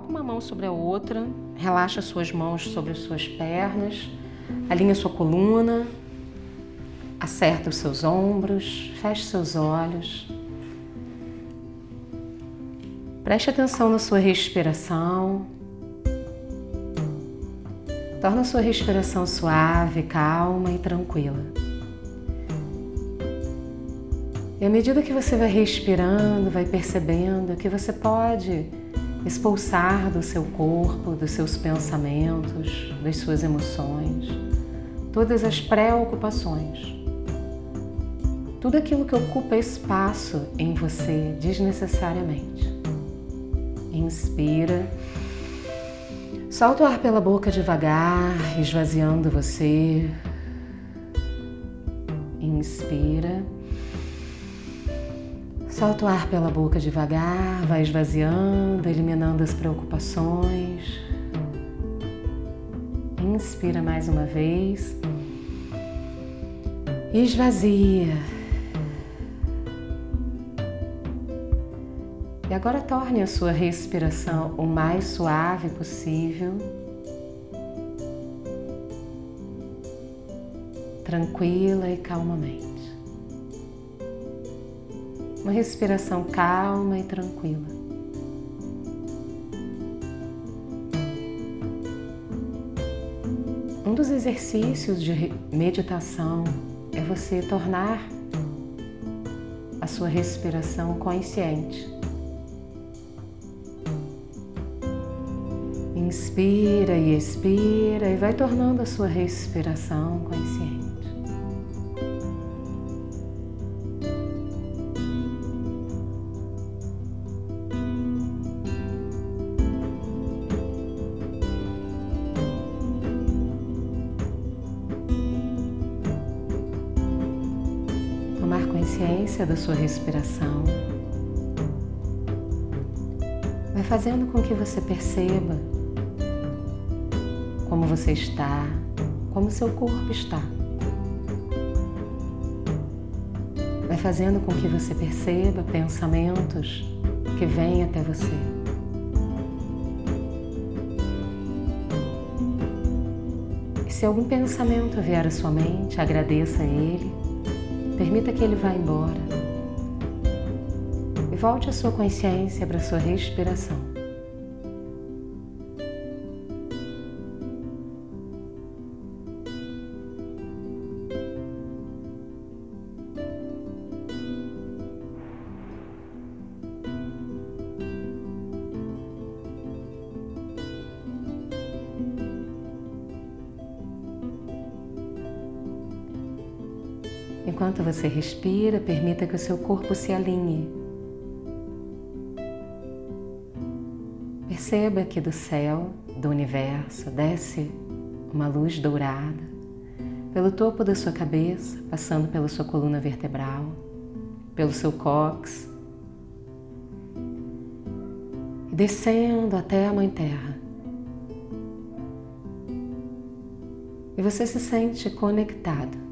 Coloca uma mão sobre a outra, relaxa suas mãos sobre as suas pernas, alinha sua coluna, acerta os seus ombros, feche seus olhos. Preste atenção na sua respiração. Torna a sua respiração suave, calma e tranquila. E à medida que você vai respirando, vai percebendo que você pode expulsar do seu corpo, dos seus pensamentos, das suas emoções, todas as preocupações. Tudo aquilo que ocupa espaço em você desnecessariamente. Inspira. Solta o ar pela boca devagar, esvaziando você. Inspira. Solta o ar pela boca devagar, vai esvaziando, eliminando as preocupações. Inspira mais uma vez. Esvazia. E agora torne a sua respiração o mais suave possível. Tranquila e calmamente. Uma respiração calma e tranquila. Um dos exercícios de meditação é você tornar a sua respiração consciente. Inspira e expira e vai tornando a sua respiração consciente. Da sua respiração. Vai fazendo com que você perceba como você está, como seu corpo está. Vai fazendo com que você perceba pensamentos que vêm até você. E se algum pensamento vier à sua mente, agradeça a ele Permita que ele vá embora. E volte a sua consciência para a sua respiração. Enquanto você respira, permita que o seu corpo se alinhe. Perceba que do céu, do universo, desce uma luz dourada pelo topo da sua cabeça, passando pela sua coluna vertebral, pelo seu cóccix, e descendo até a Mãe Terra. E você se sente conectado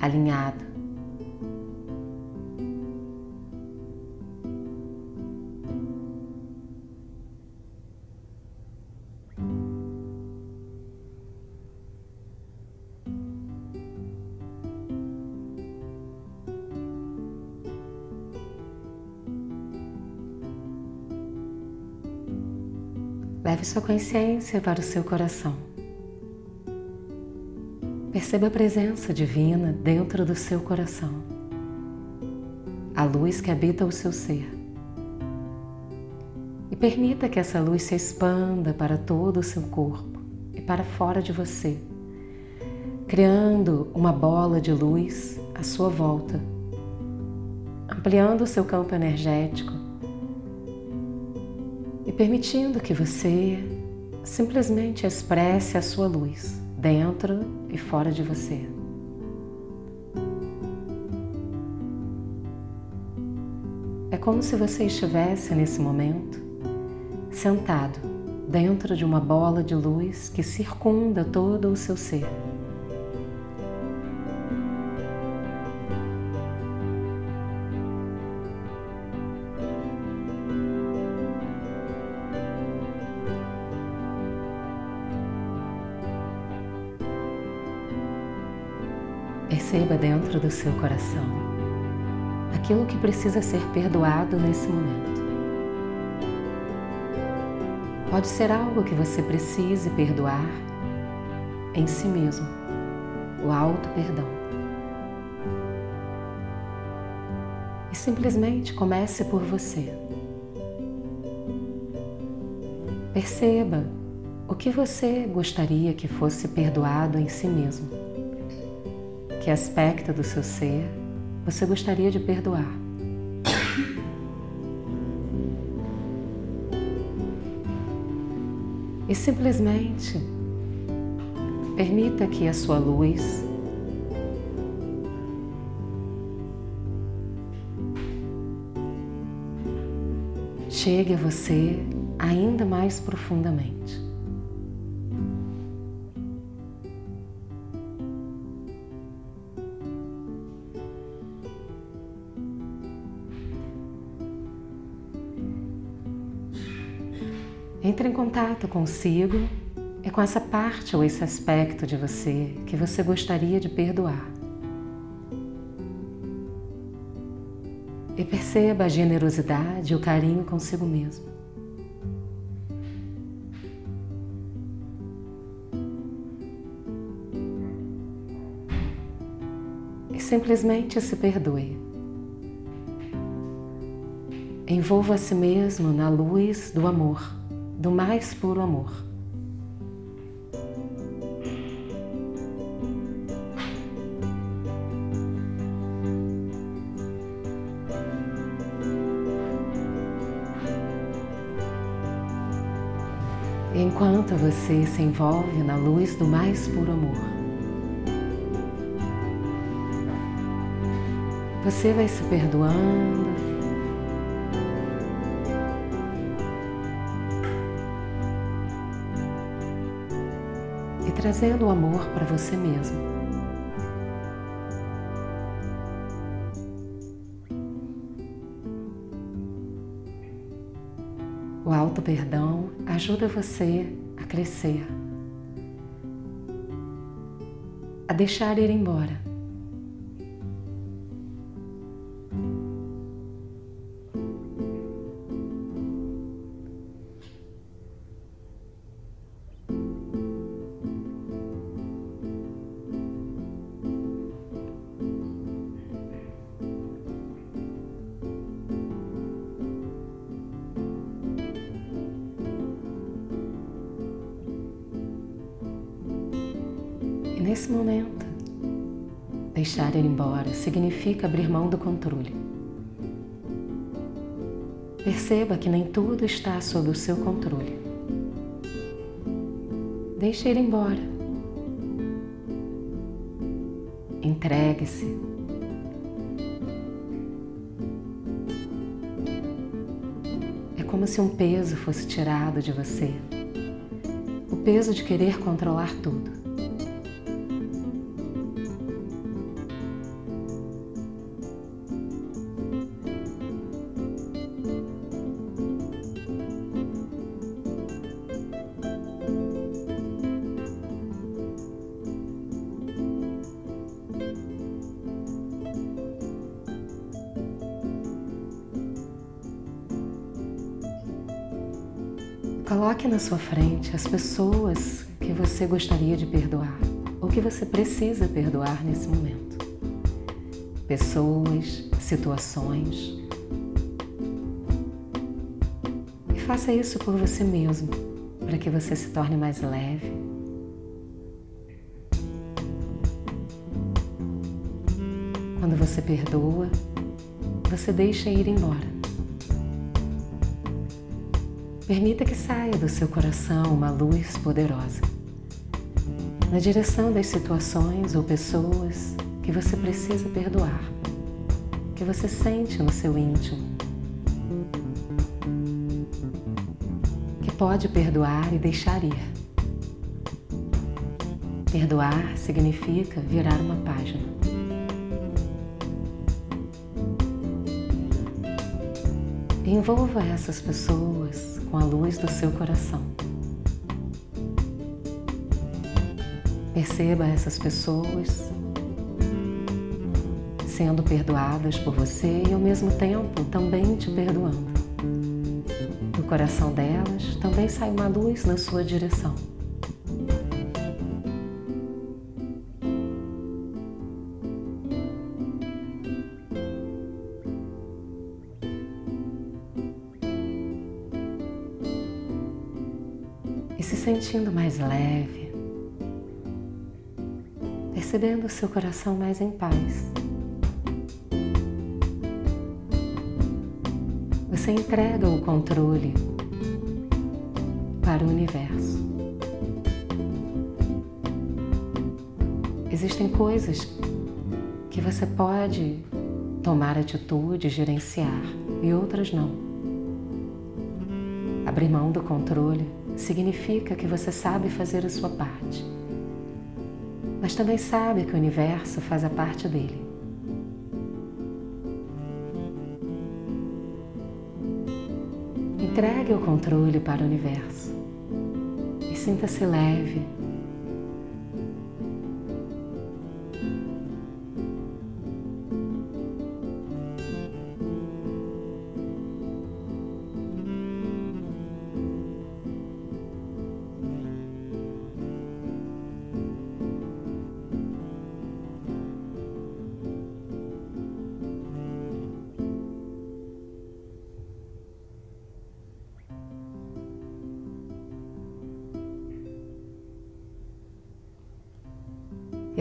alinhado. Leve sua consciência para o seu coração. Perceba a presença divina dentro do seu coração, a luz que habita o seu ser. E permita que essa luz se expanda para todo o seu corpo e para fora de você, criando uma bola de luz à sua volta, ampliando o seu campo energético e permitindo que você simplesmente expresse a sua luz dentro e fora de você. É como se você estivesse nesse momento sentado dentro de uma bola de luz que circunda todo o seu ser. Dentro do seu coração aquilo que precisa ser perdoado nesse momento. Pode ser algo que você precise perdoar em si mesmo, o alto perdão. E simplesmente comece por você. Perceba o que você gostaria que fosse perdoado em si mesmo. Que aspecto do seu ser você gostaria de perdoar? E simplesmente permita que a sua luz chegue a você ainda mais profundamente. Entre em contato consigo e com essa parte ou esse aspecto de você que você gostaria de perdoar. E perceba a generosidade e o carinho consigo mesmo. E simplesmente se perdoe. Envolva a si mesmo na luz do amor do mais puro amor. Enquanto você se envolve na luz do mais puro amor, você vai se perdoando, trazendo o amor para você mesmo. O alto perdão ajuda você a crescer, a deixar ir embora nesse momento, deixar ir embora significa abrir mão do controle. Perceba que nem tudo está sob o seu controle. Deixe ir embora. Entregue-se. É como se um peso fosse tirado de você o peso de querer controlar tudo. Coloque na sua frente as pessoas que você gostaria de perdoar ou que você precisa perdoar nesse momento. Pessoas, situações. E faça isso por você mesmo, para que você se torne mais leve. Quando você perdoa, você deixa ir embora. Permita que saia do seu coração uma luz poderosa na direção das situações ou pessoas que você precisa perdoar, que você sente no seu íntimo. Que pode perdoar e deixar ir. Perdoar significa virar uma página. Envolva essas pessoas com a luz do seu coração. Perceba essas pessoas sendo perdoadas por você e ao mesmo tempo também te perdoando. Do coração delas também sai uma luz na sua direção. Sentindo mais leve, percebendo o seu coração mais em paz. Você entrega o controle para o universo. Existem coisas que você pode tomar atitude, gerenciar e outras não. Abrir mão do controle significa que você sabe fazer a sua parte mas também sabe que o universo faz a parte dele. Entregue o controle para o universo e sinta-se leve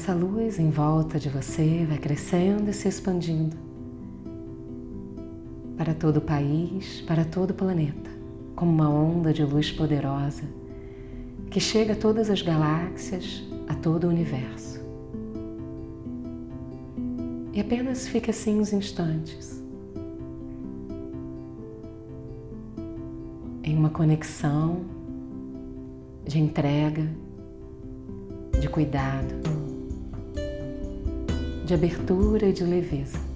essa luz em volta de você vai crescendo e se expandindo para todo o país, para todo o planeta, como uma onda de luz poderosa que chega a todas as galáxias, a todo o universo. E apenas fica assim uns instantes. Em uma conexão de entrega, de cuidado de abertura e de leveza.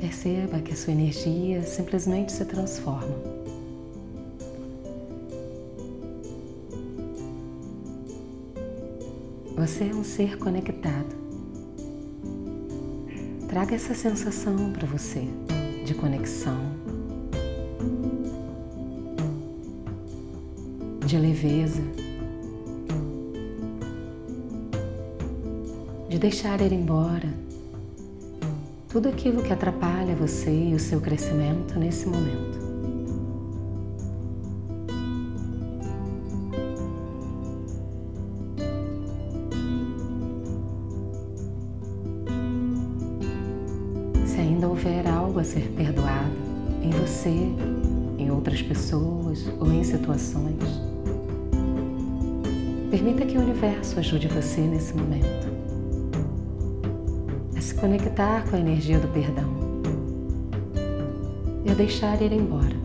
Perceba que a sua energia simplesmente se transforma. Você é um ser conectado. Traga essa sensação para você de conexão, de leveza, de deixar ir embora tudo aquilo que atrapalha você e o seu crescimento nesse momento. Se ainda houver algo a ser perdoado em você, em outras pessoas ou em situações, permita que o universo ajude você nesse momento conectar com a energia do perdão e deixar ir embora.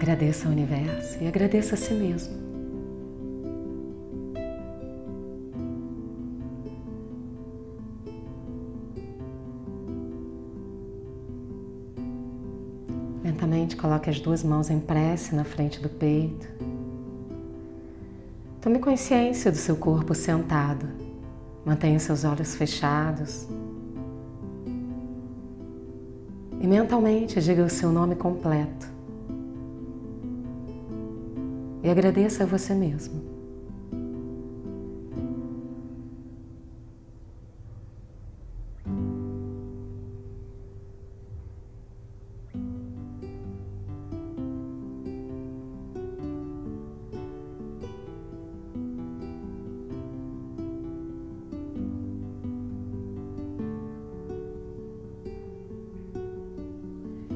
Agradeça ao universo e agradeça a si mesmo. Lentamente coloque as duas mãos em prece na frente do peito. Tome consciência do seu corpo sentado. Mantenha seus olhos fechados. E mentalmente diga o seu nome completo e agradeça a você mesmo.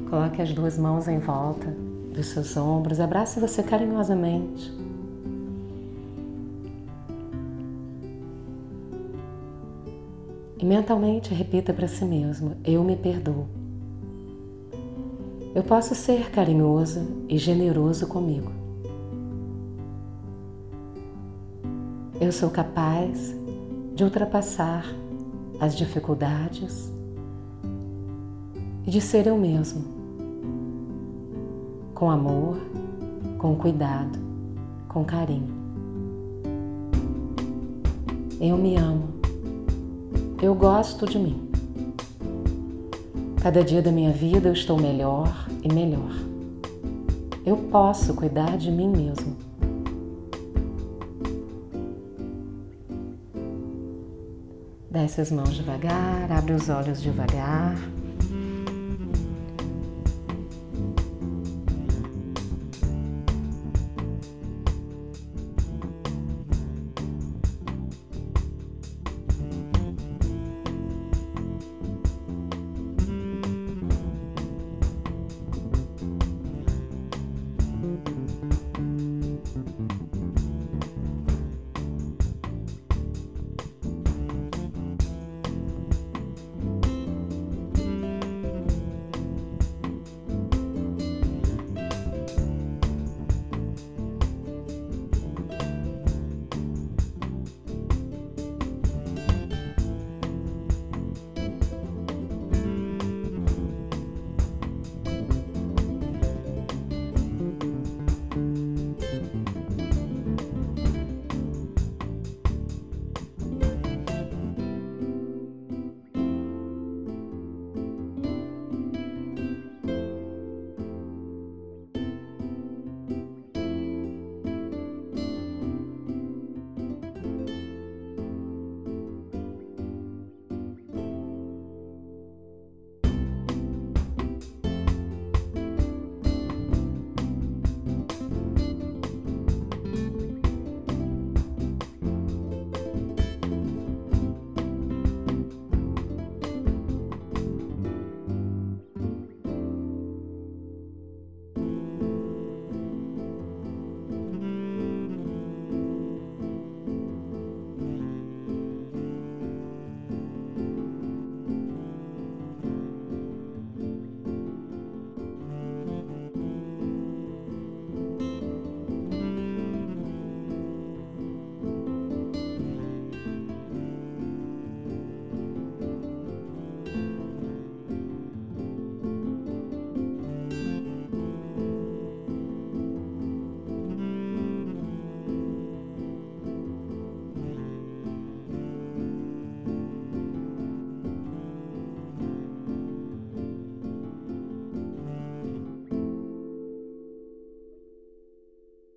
Coloque as duas mãos em volta dos seus ombros, abrace você carinhosamente. E mentalmente repita para si mesmo: Eu me perdoo. Eu posso ser carinhoso e generoso comigo. Eu sou capaz de ultrapassar as dificuldades e de ser eu mesmo com amor, com cuidado, com carinho. Eu me amo. Eu gosto de mim. Cada dia da minha vida eu estou melhor e melhor. Eu posso cuidar de mim mesmo. Desce as mãos devagar, abre os olhos devagar.